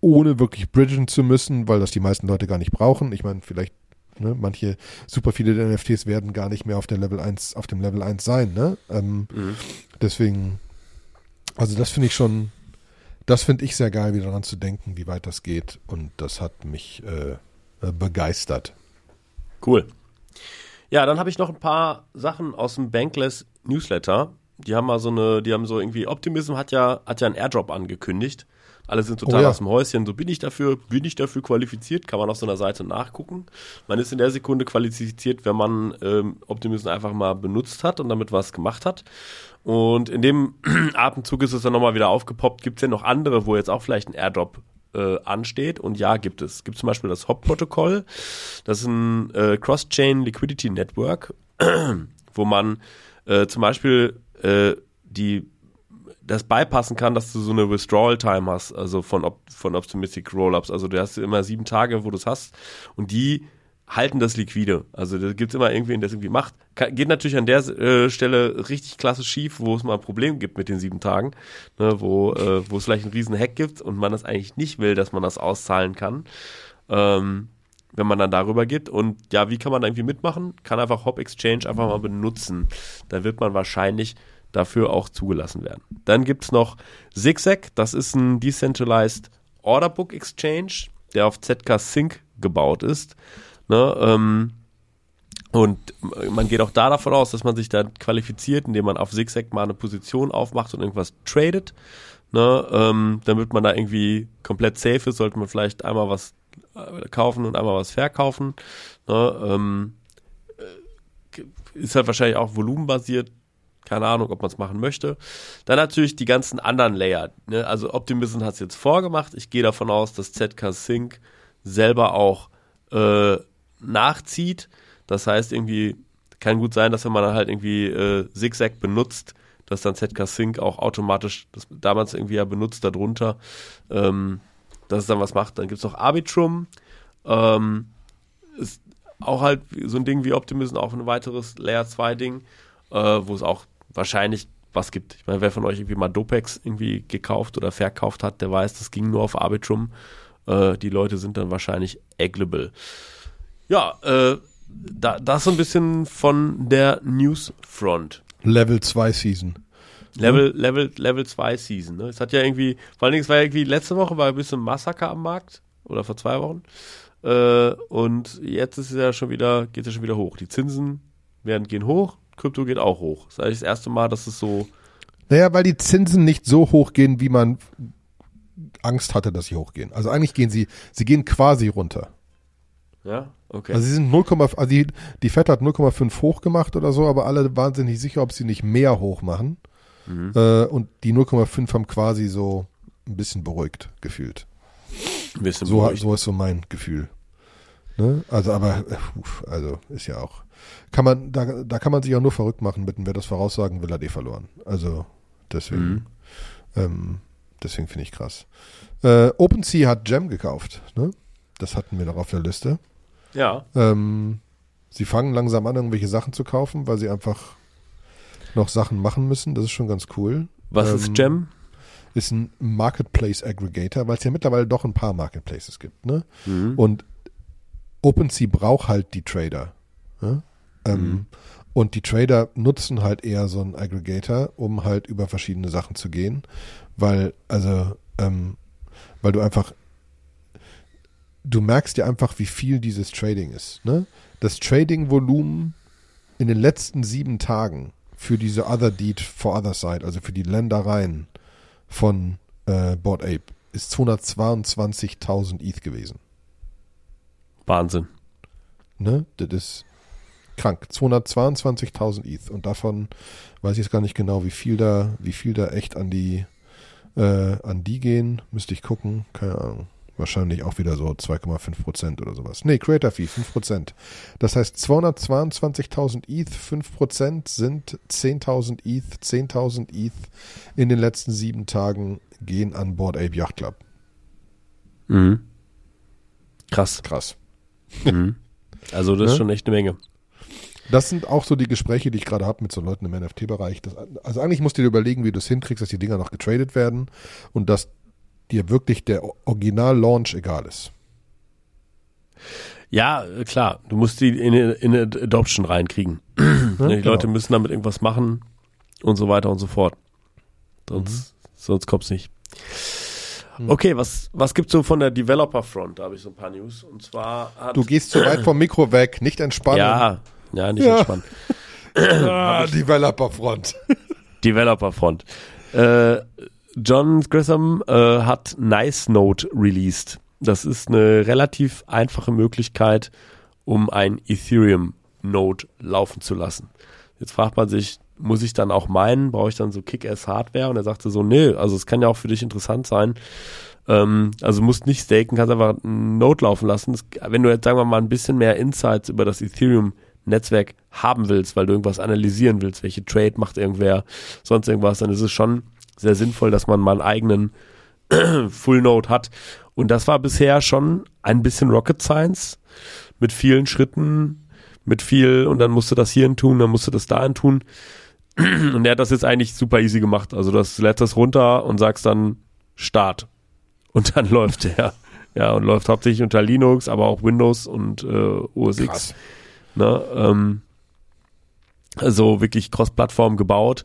ohne wirklich bridgen zu müssen, weil das die meisten Leute gar nicht brauchen. Ich meine, vielleicht Ne? Manche, super viele der NFTs werden gar nicht mehr auf der Level 1, auf dem Level 1 sein, ne? Ähm, mhm. Deswegen, also das finde ich schon, das finde ich sehr geil, wieder daran zu denken, wie weit das geht. Und das hat mich äh, äh, begeistert. Cool. Ja, dann habe ich noch ein paar Sachen aus dem Bankless Newsletter. Die haben mal so eine, die haben so irgendwie, Optimism hat ja, hat ja einen Airdrop angekündigt. Alle sind total oh ja. aus dem Häuschen. So bin ich dafür, bin ich dafür qualifiziert, kann man auf so einer Seite nachgucken. Man ist in der Sekunde qualifiziert, wenn man ähm, Optimism einfach mal benutzt hat und damit was gemacht hat. Und in dem [CLEARS THROAT] Atemzug ist es dann nochmal wieder aufgepoppt. Gibt es ja noch andere, wo jetzt auch vielleicht ein Airdrop äh, ansteht. Und ja, gibt es. Es gibt zum Beispiel das HOP-Protokoll. Das ist ein äh, Cross-Chain Liquidity Network, [CLEARS THROAT] wo man äh, zum Beispiel äh, die das beipassen kann, dass du so eine Withdrawal-Time hast, also von, von Optimistic Rollups. Also du hast immer sieben Tage, wo du es hast und die halten das liquide. Also da gibt's immer irgendwen, der es irgendwie macht. Ka- Geht natürlich an der äh, Stelle richtig klasse schief, wo es mal ein Problem gibt mit den sieben Tagen, ne, wo, äh, es vielleicht einen riesen Hack gibt und man das eigentlich nicht will, dass man das auszahlen kann. Ähm, wenn man dann darüber geht. Und ja, wie kann man da irgendwie mitmachen? Kann einfach Hop Exchange einfach mal benutzen. Da wird man wahrscheinlich dafür auch zugelassen werden. Dann gibt's noch Zigzag, das ist ein Decentralized Order Book Exchange, der auf ZK Sync gebaut ist. Ne, ähm, und man geht auch da davon aus, dass man sich dann qualifiziert, indem man auf Zigzag mal eine Position aufmacht und irgendwas tradet. Ne, ähm, damit man da irgendwie komplett safe ist, sollte man vielleicht einmal was äh, kaufen und einmal was verkaufen. Ne, ähm, äh, ist halt wahrscheinlich auch volumenbasiert. Keine Ahnung, ob man es machen möchte. Dann natürlich die ganzen anderen Layer. Ne? Also Optimism hat es jetzt vorgemacht. Ich gehe davon aus, dass ZK Sync selber auch äh, nachzieht. Das heißt, irgendwie kann gut sein, dass wenn man dann halt irgendwie äh, Zigzag benutzt, dass dann ZK Sync auch automatisch, das damals irgendwie ja benutzt darunter, ähm, dass es dann was macht. Dann gibt es noch Arbitrum, ähm, ist auch halt so ein Ding wie Optimism, auch ein weiteres Layer 2 Ding, äh, wo es auch wahrscheinlich was gibt. Ich meine, wer von euch irgendwie mal Dopex irgendwie gekauft oder verkauft hat, der weiß, das ging nur auf Arbitrum. Äh, die Leute sind dann wahrscheinlich agglable. Ja, äh, da, das so ein bisschen von der Newsfront. Level 2 Season. Level, Level, Level 2 Season. Ne? Es hat ja irgendwie, vor allen Dingen, es war ja irgendwie, letzte Woche war ein bisschen Massaker am Markt. Oder vor zwei Wochen. Äh, und jetzt ist es ja schon wieder, geht es ja schon wieder hoch. Die Zinsen werden, gehen hoch, Krypto geht auch hoch. Das ist eigentlich das erste Mal, dass es so, Naja, weil die Zinsen nicht so hoch gehen, wie man Angst hatte, dass sie hochgehen. Also eigentlich gehen sie, sie gehen quasi runter. ja, okay. Also sie sind 0, also die, die Fed hat 0,5 hoch gemacht oder so, aber alle waren sich nicht sicher, ob sie nicht mehr hoch machen. Mhm. Äh, und die 0,5 haben quasi so ein bisschen beruhigt gefühlt. ein bisschen So, beruhigt. so ist so mein Gefühl. Ne? Also, aber, äh, also ist ja auch. Kann man, da, da kann man sich auch nur verrückt machen mit, wer das voraussagen will, hat eh verloren. Also deswegen, Mhm. ähm, deswegen finde ich krass. Äh, OpenSea hat Gem gekauft, ne? Das hatten wir noch auf der Liste. Ja, Ähm, sie fangen langsam an, irgendwelche Sachen zu kaufen, weil sie einfach noch Sachen machen müssen. Das ist schon ganz cool. was Ähm, ist Gem? Ist ein Marketplace Aggregator, weil es ja mittlerweile doch ein paar Marketplaces gibt, ne? Mhm. Und OpenSea braucht halt die Trader. Ne? Ähm, Mhm. Und die Trader nutzen halt eher so einen Aggregator, um halt über verschiedene Sachen zu gehen, weil, also, ähm, weil du einfach, du merkst ja einfach, wie viel dieses Trading ist. Ne? Das Trading-Volumen in den letzten sieben Tagen für diese Other Deed for Other Side, also für die Ländereien von äh, Board Ape, ist 222.000 ETH gewesen. Wahnsinn. Ne? Das ist krank. 222.000 ETH. Und davon weiß ich jetzt gar nicht genau, wie viel da, wie viel da echt an die, äh, an die gehen. Müsste ich gucken. Keine Ahnung. Wahrscheinlich auch wieder so 2,5 Prozent oder sowas. Nee, Creator Fee, 5 Prozent. Das heißt 222.000 ETH, 5 Prozent sind 10.000 ETH. 10.000 ETH in den letzten sieben Tagen gehen an Board Ape Yacht Club. Mhm. Krass. Krass. Mhm. Also das ist Ne? schon echt eine Menge. Das sind auch so die Gespräche, die ich gerade habe mit so Leuten im NFT-Bereich. Also eigentlich musst du dir überlegen, wie du es hinkriegst, dass die Dinger noch getradet werden und dass dir wirklich der Original-Launch egal ist. Ja, äh, klar. Du musst die in, in eine Adoption reinkriegen. [CLEARS THROAT] Ne, die genau. Leute müssen damit irgendwas machen und so weiter und so fort. Sonst, sonst kommt's nicht. Okay, was, was gibt's so von der Developer Front? Da habe ich so ein paar News. Und zwar hat. Du gehst zu weit vom Mikro weg, nicht entspannen. ja, ja, nicht Ja. entspannt. [CLEARS THROAT] Ah, Developer-Front. [LAUGHS] Developer Front. Äh, John Grisham äh, hat Nice Note released. Das ist eine relativ einfache Möglichkeit, um ein Ethereum Node laufen zu lassen. Jetzt fragt man sich, muss ich dann auch meinen, brauche ich dann so Kick-Ass-Hardware? Und er sagte so, nee, also es kann ja auch für dich interessant sein. Ähm, also musst nicht staken, kannst einfach einen Node laufen lassen. Das, wenn du jetzt, sagen wir mal, ein bisschen mehr Insights über das Ethereum-Netzwerk haben willst, weil du irgendwas analysieren willst, welche Trade macht irgendwer, sonst irgendwas, dann ist es schon sehr sinnvoll, dass man mal einen eigenen [CLEARS THROAT] Full Node hat. Und das war bisher schon ein bisschen Rocket Science. mit vielen Schritten, mit viel und dann musst du das hierhin tun, dann musst du das dahin tun. [CLEARS THROAT] Und er hat das jetzt eigentlich super easy gemacht. Also das lädst das runter und sagst dann Start. Und dann läuft der. Ja, und läuft hauptsächlich unter Linux, aber auch Windows und äh, OS X. Ne? Ähm, also wirklich Cross-Plattform gebaut.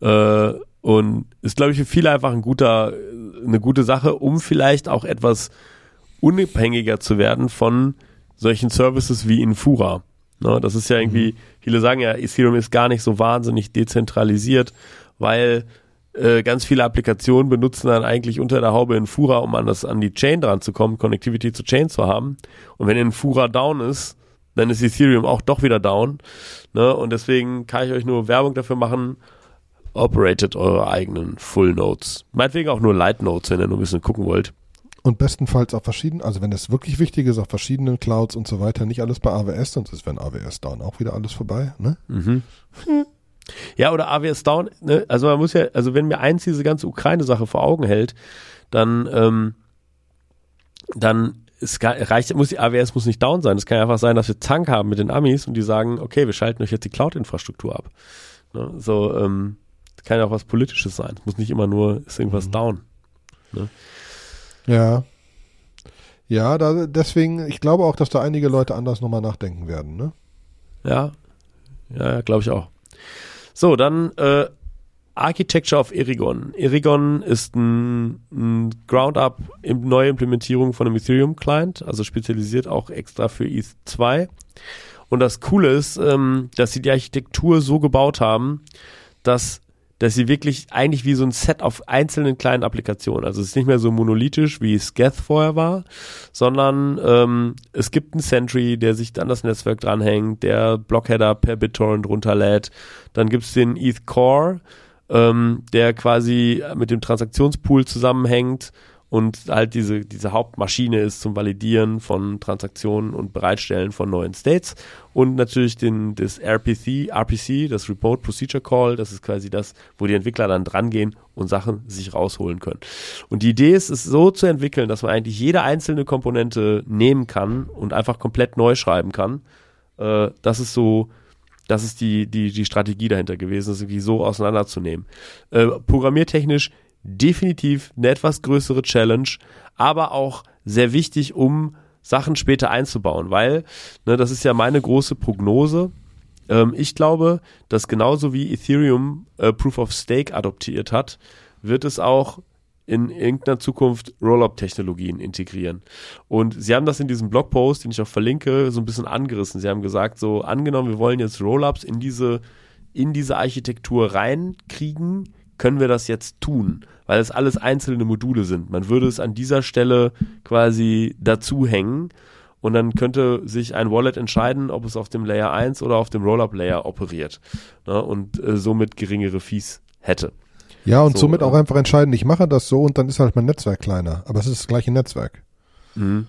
Äh, und ist, glaube ich, für viele einfach ein guter, eine gute Sache, um vielleicht auch etwas unabhängiger zu werden von solchen Services wie Infura. Ne, das ist ja irgendwie, viele sagen ja, Ethereum ist gar nicht so wahnsinnig dezentralisiert, weil äh, ganz viele Applikationen benutzen dann eigentlich unter der Haube Infura, um an das an die Chain dran zu kommen, Connectivity zu Chain zu haben. Und wenn Infura down ist, dann ist Ethereum auch doch wieder down. Ne? Und deswegen kann ich euch nur Werbung dafür machen. Operated eure eigenen Full Nodes. Meinetwegen auch nur Light Nodes, wenn ihr nur ein bisschen gucken wollt. Und bestenfalls auf verschiedenen, also wenn es wirklich wichtig ist, auf verschiedenen Clouds und so weiter, nicht alles bei AWS, sonst ist, wenn AWS down auch wieder alles vorbei, ne? Mhm. Ja, oder AWS Down, ne? also man muss ja, also wenn mir eins diese ganze Ukraine-Sache vor Augen hält, dann, ähm, dann es reicht, muss die AWS muss nicht down sein. Es kann ja einfach sein, dass wir Tank haben mit den Amis und die sagen, okay, wir schalten euch jetzt die Cloud-Infrastruktur ab. Ne? So, ähm, kann ja auch was Politisches sein. Es muss nicht immer nur, ist irgendwas down. Ja. Ja, da, deswegen, ich glaube auch, dass da einige Leute anders nochmal nachdenken werden, ne? Ja, ja, glaube ich auch. So, dann äh, Architecture of Erigon. Erigon ist ein, ein Ground-up neue Implementierung von einem Ethereum-Client, also spezialisiert auch extra für ETH 2. Und das Coole ist, ähm, dass sie die Architektur so gebaut haben, dass dass sie wirklich eigentlich wie so ein Set auf einzelnen kleinen Applikationen, also es ist nicht mehr so monolithisch, wie es Geth vorher war, sondern ähm, es gibt einen Sentry, der sich an das Netzwerk dranhängt, der Blockheader per BitTorrent runterlädt, dann gibt es den ETH Core, ähm, der quasi mit dem Transaktionspool zusammenhängt und halt diese, diese Hauptmaschine ist zum Validieren von Transaktionen und Bereitstellen von neuen States und natürlich den, das RPC, RPC, das Remote Procedure Call, das ist quasi das, wo die Entwickler dann drangehen und Sachen sich rausholen können. Und die Idee ist, es so zu entwickeln, dass man eigentlich jede einzelne Komponente nehmen kann und einfach komplett neu schreiben kann. Äh, das ist so, das ist die, die, die Strategie dahinter gewesen, das irgendwie so auseinanderzunehmen. Äh, programmiertechnisch definitiv eine etwas größere Challenge, aber auch sehr wichtig, um Sachen später einzubauen, weil, ne, das ist ja meine große Prognose. Ähm, ich glaube, dass genauso wie Ethereum äh, Proof of Stake adoptiert hat, wird es auch in irgendeiner Zukunft Rollup-Technologien integrieren. Und sie haben das in diesem Blogpost, den ich auch verlinke, so ein bisschen angerissen. Sie haben gesagt, so angenommen, wir wollen jetzt Rollups in diese, in diese Architektur reinkriegen, können wir das jetzt tun, weil es alles einzelne Module sind. Man würde es an dieser Stelle quasi dazu hängen und dann könnte sich ein Wallet entscheiden, ob es auf dem Layer 1 oder auf dem Rollup-Layer operiert ne, und äh, somit geringere Fees hätte. Ja, und So, somit auch einfach entscheiden, ich mache das so und dann ist halt mein Netzwerk kleiner. Aber es ist das gleiche Netzwerk. Mhm.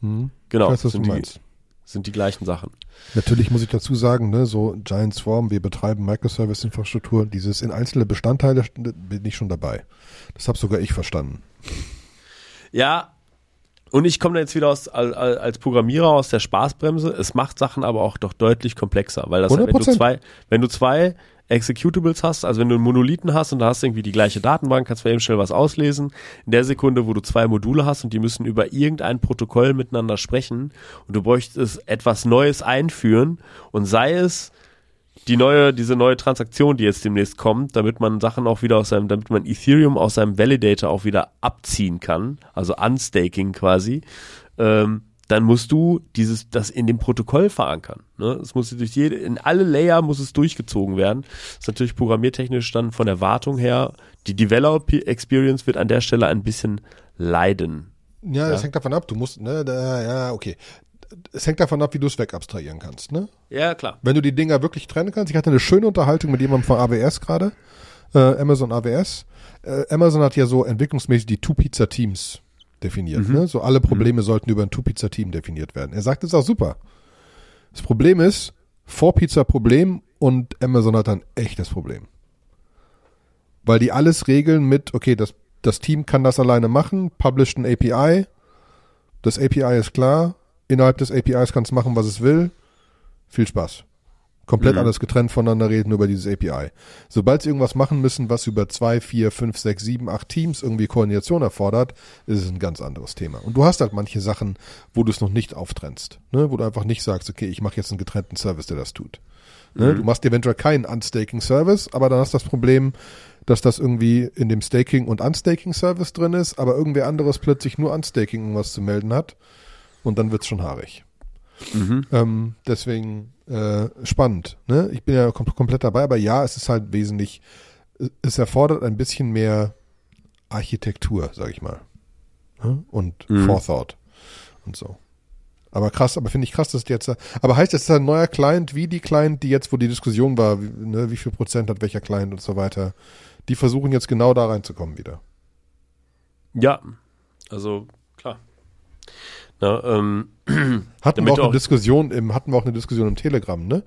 Hm? Genau, Ich weiß, was sind, du die, meinst. sind die gleichen Sachen. Natürlich muss ich dazu sagen, ne, so Giant Swarm, wir betreiben Microservice-Infrastruktur, dieses in einzelne Bestandteile bin ich schon dabei. Das habe sogar ich verstanden. Ja, und ich komme da jetzt wieder aus, als, Programmierer aus der Spaßbremse. Es macht Sachen aber auch doch deutlich komplexer, weil das, wenn du 100%. zwei, wenn du zwei Executables hast, also wenn du einen Monolithen hast und da hast du irgendwie die gleiche Datenbank, kannst du eben schnell was auslesen. In der Sekunde, wo du zwei Module hast und die müssen über irgendein Protokoll miteinander sprechen und du bräuchtest etwas Neues einführen und sei es die neue, diese neue Transaktion, die jetzt demnächst kommt, damit man Sachen auch wieder aus seinem, damit man Ethereum aus seinem Validator auch wieder abziehen kann, also Unstaking quasi, ähm, dann musst du dieses, das in dem Protokoll verankern. Ne? Es muss durch jede, in alle Layer muss es durchgezogen werden. Das ist natürlich programmiertechnisch dann von der Wartung her, die Developer Experience wird an der Stelle ein bisschen leiden. Ja, das Ja. hängt davon ab. Du musst, ne, da, ja, okay. Es hängt davon ab, wie du es wegabstrahieren kannst, ne? Ja, klar. Wenn du die Dinger wirklich trennen kannst. Ich hatte eine schöne Unterhaltung mit jemandem von AWS gerade, äh, Amazon AWS. Äh, Amazon hat ja so entwicklungsmäßig die Two-Pizza-Teams definiert. Ne? So alle Probleme sollten über ein Two-Pizza-Team definiert werden. Er sagt, das ist auch super. Das Problem ist, Four-Pizza-Problem und Amazon hat ein echtes Problem. Weil die alles regeln mit, okay, das, das Team kann das alleine machen, published ein API, das API ist klar, innerhalb des APIs kann es machen, was es will. Viel Spaß. Komplett Mhm. alles getrennt voneinander reden über dieses API. Sobald sie irgendwas machen müssen, was über zwei, vier, fünf, sechs, sieben, acht Teams irgendwie Koordination erfordert, ist es ein ganz anderes Thema. Und du hast halt manche Sachen, wo du es noch nicht auftrennst. Ne? Wo du einfach nicht sagst, okay, ich mache jetzt einen getrennten Service, der das tut. Ne? Mhm. Du machst eventuell keinen Unstaking-Service, aber dann hast du das Problem, dass das irgendwie in dem Staking- und Unstaking-Service drin ist, aber irgendwer anderes plötzlich nur Unstaking irgendwas zu melden hat. Und dann wird's schon haarig. Mhm. Ähm, deswegen äh, spannend. Ne? Ich bin ja kom komplett dabei, aber ja, es ist halt wesentlich, es erfordert ein bisschen mehr Architektur, sag ich mal. Ne? Und Mhm. Forethought und so. Aber krass, aber finde ich krass, dass jetzt, aber heißt das ist ein neuer Client, wie die Client, die jetzt, wo die Diskussion war, wie, ne, wie viel Prozent hat welcher Client und so weiter, die versuchen jetzt genau da reinzukommen wieder. Ja, also klar. Na, ähm, Hatten wir auch du eine auch- Diskussion im, hatten wir auch eine Diskussion im Telegram, ne?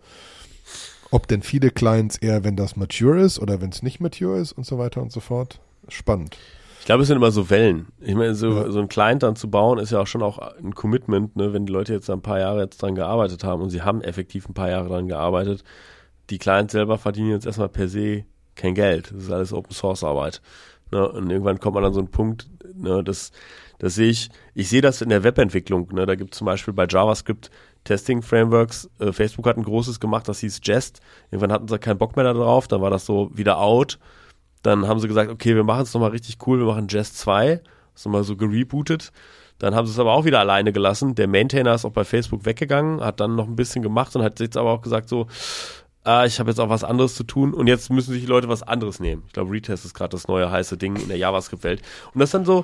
Ob denn viele Clients eher, wenn das mature ist oder wenn es nicht mature ist und so weiter und so fort. Spannend. ich glaube, es sind immer so Wellen. Ich meine, so, Ja. so ein Client dann zu bauen, ist ja auch schon auch ein Commitment, ne? wenn die Leute jetzt ein paar Jahre jetzt dran gearbeitet haben und sie haben effektiv ein paar Jahre dran gearbeitet. Die Clients selber verdienen jetzt erstmal per se kein Geld. Das ist alles Open Source Arbeit. Ne? Und irgendwann kommt man an so einen Punkt, ne, das, das sehe ich, ich sehe das in der Webentwicklung. Ne? Da gibt es zum Beispiel bei JavaScript Testing Frameworks. Äh, Facebook hat ein großes gemacht, das hieß Jest. Irgendwann hatten sie keinen Bock mehr darauf, dann war das so wieder out. Dann haben sie gesagt, okay, wir machen es nochmal richtig cool, wir machen Jest 2. Das ist nochmal so gerebootet. Dann haben sie es aber auch wieder alleine gelassen. Der Maintainer ist auch bei Facebook weggegangen, hat dann noch ein bisschen gemacht und hat jetzt aber auch gesagt so, ah, ich habe jetzt auch was anderes zu tun und jetzt müssen sich die Leute was anderes nehmen. Ich glaube, Retest ist gerade das neue heiße Ding in der JavaScript-Welt. Und das dann so,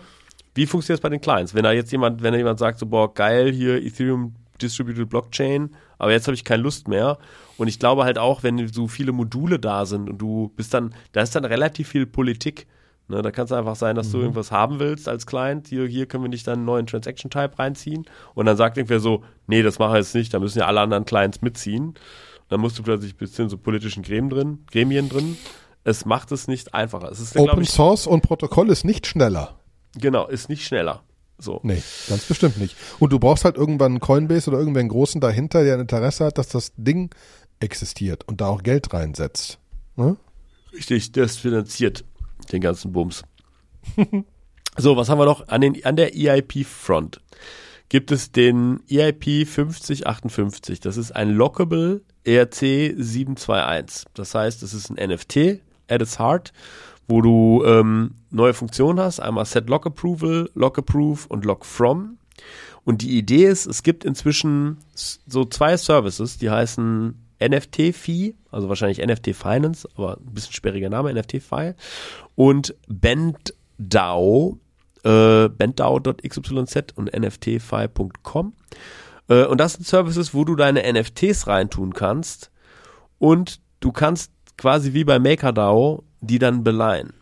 wie funktioniert es bei den Clients? Wenn da jetzt jemand, wenn da jemand sagt so, boah, geil, hier Ethereum Distributed Blockchain, aber jetzt habe ich keine Lust mehr. Und ich glaube halt auch, wenn so viele Module da sind und du bist dann, da ist dann relativ viel Politik. Ne, da kann es einfach sein, dass du irgendwas haben willst als Client. Hier, hier können wir nicht dann einen neuen Transaction-Type reinziehen. Und dann sagt irgendwer so, nee, das machen wir jetzt nicht, da müssen ja alle anderen Clients mitziehen. Dann musst du plötzlich ein bisschen so politischen Gremien drin, Gremien drin. Es macht es nicht einfacher. Es ist, Open ich, Source und Protokoll ist nicht schneller. Genau, ist nicht schneller. So. Nee, ganz bestimmt nicht. Und du brauchst halt irgendwann einen Coinbase oder irgendwen großen dahinter, der ein Interesse hat, dass das Ding existiert und da auch Geld reinsetzt. Ne? Richtig, das finanziert den ganzen Bums. [LAUGHS] so, was haben wir noch? An, den, an der EIP-Front gibt es den EIP 5058. Das ist ein Lockable ERC 721. Das heißt, es ist ein NFT at its heart, wo du ähm, neue Funktionen hast. Einmal Set Lock Approval, Lock Approve und Lock From. Und die Idee ist, es gibt inzwischen so zwei Services, die heißen NFT-Fee, also wahrscheinlich NFT Finance, aber ein bisschen sperriger Name, NFT-File, und BendDAO, äh, benddao.xyz und nftfile.com. Äh, und das sind Services, wo du deine NFTs reintun kannst und du kannst quasi wie bei MakerDAO die dann beleihen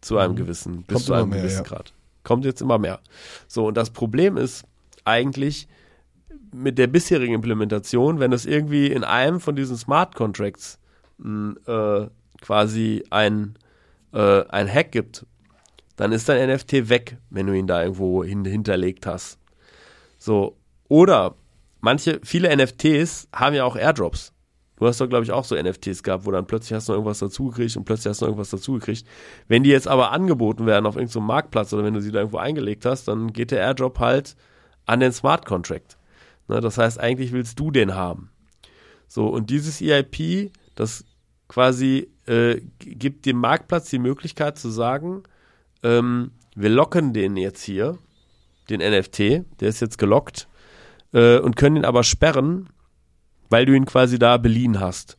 zu einem gewissen, bis Kommt zu einem mehr, gewissen ja. Grad. Kommt jetzt immer mehr. So, und das Problem ist eigentlich mit der bisherigen Implementation, wenn es irgendwie in einem von diesen Smart Contracts mh, äh, quasi ein, äh, ein Hack gibt, dann ist dein NFT weg, wenn du ihn da irgendwo hin, hinterlegt hast. So. Oder manche, viele NFTs haben ja auch Airdrops. Du hast doch, glaube ich, auch so NFTs gehabt, wo dann plötzlich hast du noch irgendwas dazugekriegt und plötzlich hast du noch irgendwas dazugekriegt. Wenn die jetzt aber angeboten werden auf irgendeinem Marktplatz oder wenn du sie da irgendwo eingelegt hast, dann geht der Airdrop halt an den Smart Contract. Ne, das heißt, eigentlich willst du den haben. So, und dieses EIP, das quasi äh, gibt dem Marktplatz die Möglichkeit zu sagen, ähm, wir locken den jetzt hier, den NFT, der ist jetzt gelockt, äh, und können ihn aber sperren, weil du ihn quasi da beliehen hast.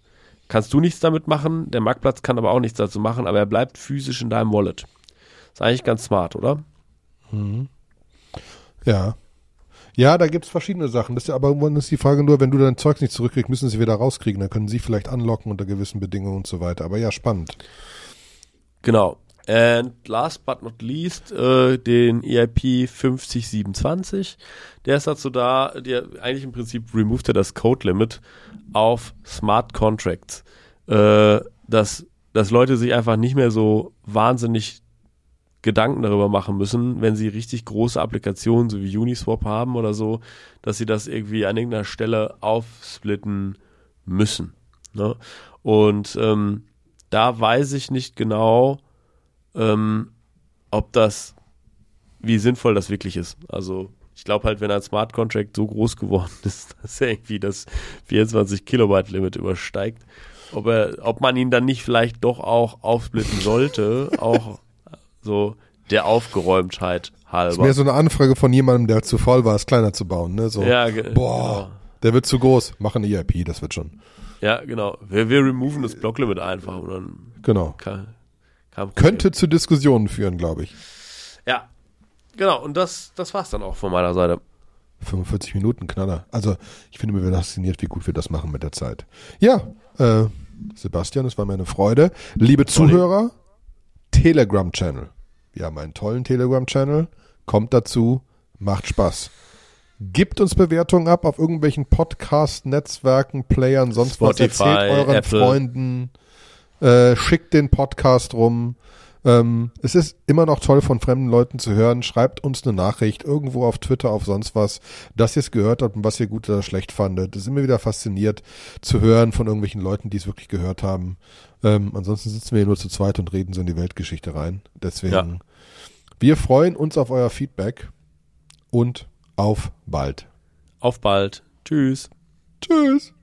Kannst du nichts damit machen, der Marktplatz kann aber auch nichts dazu machen, aber er bleibt physisch in deinem Wallet. Ist eigentlich ganz smart, oder? Ja. Ja, da gibt's verschiedene Sachen. Das ist ja, aber irgendwann ist die Frage nur, wenn du dein Zeugs nicht zurückkriegst, müssen sie wieder rauskriegen. Dann können sie vielleicht anlocken unter gewissen Bedingungen und so weiter. Aber ja, spannend. Genau. And last but not least, äh, den EIP 5027. Der ist dazu da, der eigentlich im Prinzip removed er das Code Limit auf Smart Contracts. Äh, dass, dass Leute sich einfach nicht mehr so wahnsinnig Gedanken darüber machen müssen, wenn sie richtig große Applikationen, so wie Uniswap haben oder so, dass sie das irgendwie an irgendeiner Stelle aufsplitten müssen. Ne? Und ähm, da weiß ich nicht genau, ähm, ob das, wie sinnvoll das wirklich ist. Also ich glaube halt, wenn ein Smart Contract so groß geworden [LAUGHS] ist, dass er irgendwie das 24 Kilobyte Limit übersteigt, ob er, ob man ihn dann nicht vielleicht doch auch aufsplitten sollte, [LAUGHS] auch so der Aufgeräumtheit halber. Das ist mehr so eine Anfrage von jemandem, der zu voll war, es kleiner zu bauen, ne? So, ja, boah, genau. der wird zu groß, machen EIP, das wird schon. Ja, genau. Wir, wir removen das Blocklimit einfach und dann genau. Kann Könnte zu Diskussionen führen, glaube ich. Ja, genau. Und das, das war's dann auch von meiner Seite. 45 Minuten, Knaller. Also ich finde mir fasziniert, wie gut wir das machen mit der Zeit. Ja, äh, Sebastian, es war mir eine Freude. Liebe Zuhörer, Telegram-Channel. Wir haben einen tollen Telegram-Channel. Kommt dazu, macht Spaß. Gibt uns Bewertungen ab auf irgendwelchen Podcast-Netzwerken, Playern, sonst Spotify, was. Erzählt euren Apple. Freunden. Äh, schickt den Podcast rum. Ähm, es ist immer noch toll von fremden Leuten zu hören. Schreibt uns eine Nachricht irgendwo auf Twitter, auf sonst was, dass ihr es gehört habt und was ihr gut oder schlecht fandet. Es ist immer wieder fasziniert zu hören von irgendwelchen Leuten, die es wirklich gehört haben. Ähm, ansonsten sitzen wir hier nur zu zweit und reden so in die Weltgeschichte rein. Deswegen, ja. wir freuen uns auf euer Feedback und auf bald. Auf bald. Tschüss. Tschüss.